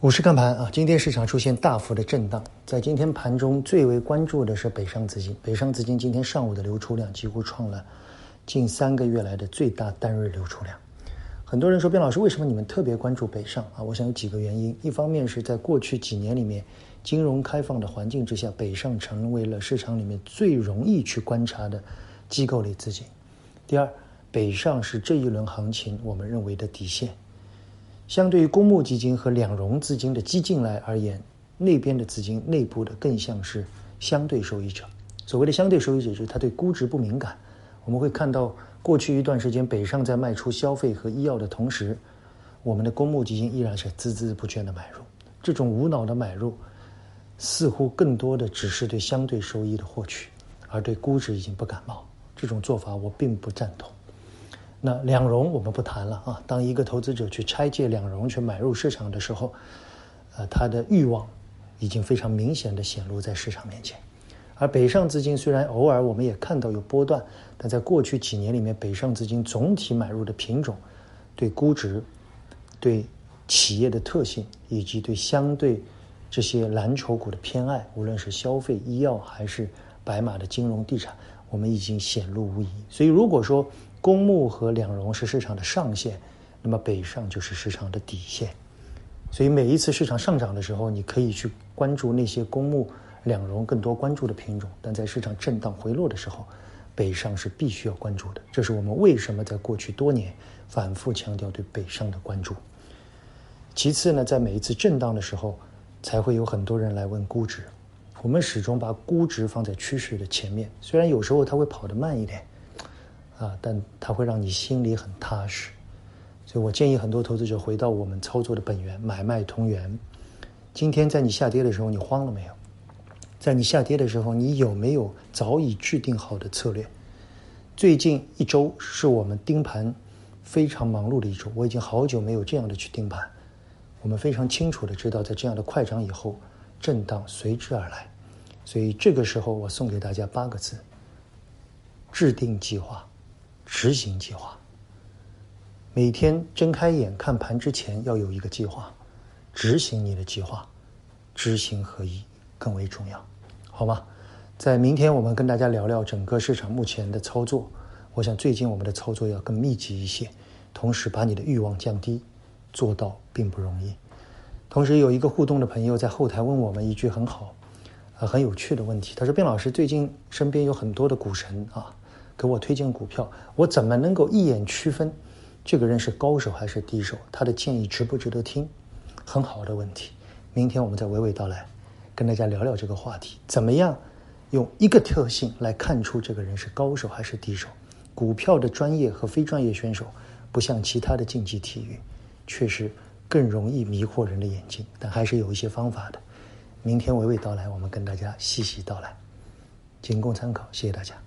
股市看盘啊，今天市场出现大幅的震荡，在今天盘中最为关注的是北上资金。北上资金今天上午的流出量几乎创了近三个月来的最大单日流出量。很多人说，边老师，为什么你们特别关注北上啊？我想有几个原因。一方面是在过去几年里面，金融开放的环境之下，北上成为了市场里面最容易去观察的机构类资金。第二，北上是这一轮行情我们认为的底线。相对于公募基金和两融资金的激进来而言，那边的资金内部的更像是相对受益者。所谓的相对受益者，就是他对估值不敏感。我们会看到，过去一段时间北上在卖出消费和医药的同时，我们的公募基金依然是孜孜不倦的买入。这种无脑的买入，似乎更多的只是对相对收益的获取，而对估值已经不感冒。这种做法我并不赞同。那两融我们不谈了啊。当一个投资者去拆借两融去买入市场的时候，呃，他的欲望已经非常明显的显露在市场面前。而北上资金虽然偶尔我们也看到有波段，但在过去几年里面，北上资金总体买入的品种、对估值、对企业的特性以及对相对这些蓝筹股的偏爱，无论是消费、医药还是白马的金融地产，我们已经显露无遗。所以如果说，公募和两融是市场的上限，那么北上就是市场的底线。所以每一次市场上涨的时候，你可以去关注那些公募、两融更多关注的品种；但在市场震荡回落的时候，北上是必须要关注的。这是我们为什么在过去多年反复强调对北上的关注。其次呢，在每一次震荡的时候，才会有很多人来问估值。我们始终把估值放在趋势的前面，虽然有时候它会跑得慢一点。啊，但它会让你心里很踏实，所以我建议很多投资者回到我们操作的本源，买卖同源。今天在你下跌的时候，你慌了没有？在你下跌的时候，你有没有早已制定好的策略？最近一周是我们盯盘非常忙碌的一周，我已经好久没有这样的去盯盘。我们非常清楚的知道，在这样的快涨以后，震荡随之而来，所以这个时候我送给大家八个字：制定计划。执行计划。每天睁开眼看盘之前要有一个计划，执行你的计划，知行合一更为重要，好吗？在明天我们跟大家聊聊整个市场目前的操作。我想最近我们的操作要更密集一些，同时把你的欲望降低，做到并不容易。同时有一个互动的朋友在后台问我们一句很好、呃很有趣的问题，他说：“卞老师，最近身边有很多的股神啊。”给我推荐股票，我怎么能够一眼区分这个人是高手还是低手？他的建议值不值得听？很好的问题。明天我们再娓娓道来，跟大家聊聊这个话题。怎么样用一个特性来看出这个人是高手还是低手？股票的专业和非专业选手不像其他的竞技体育，确实更容易迷惑人的眼睛，但还是有一些方法的。明天娓娓道来，我们跟大家细细道来，仅供参考。谢谢大家。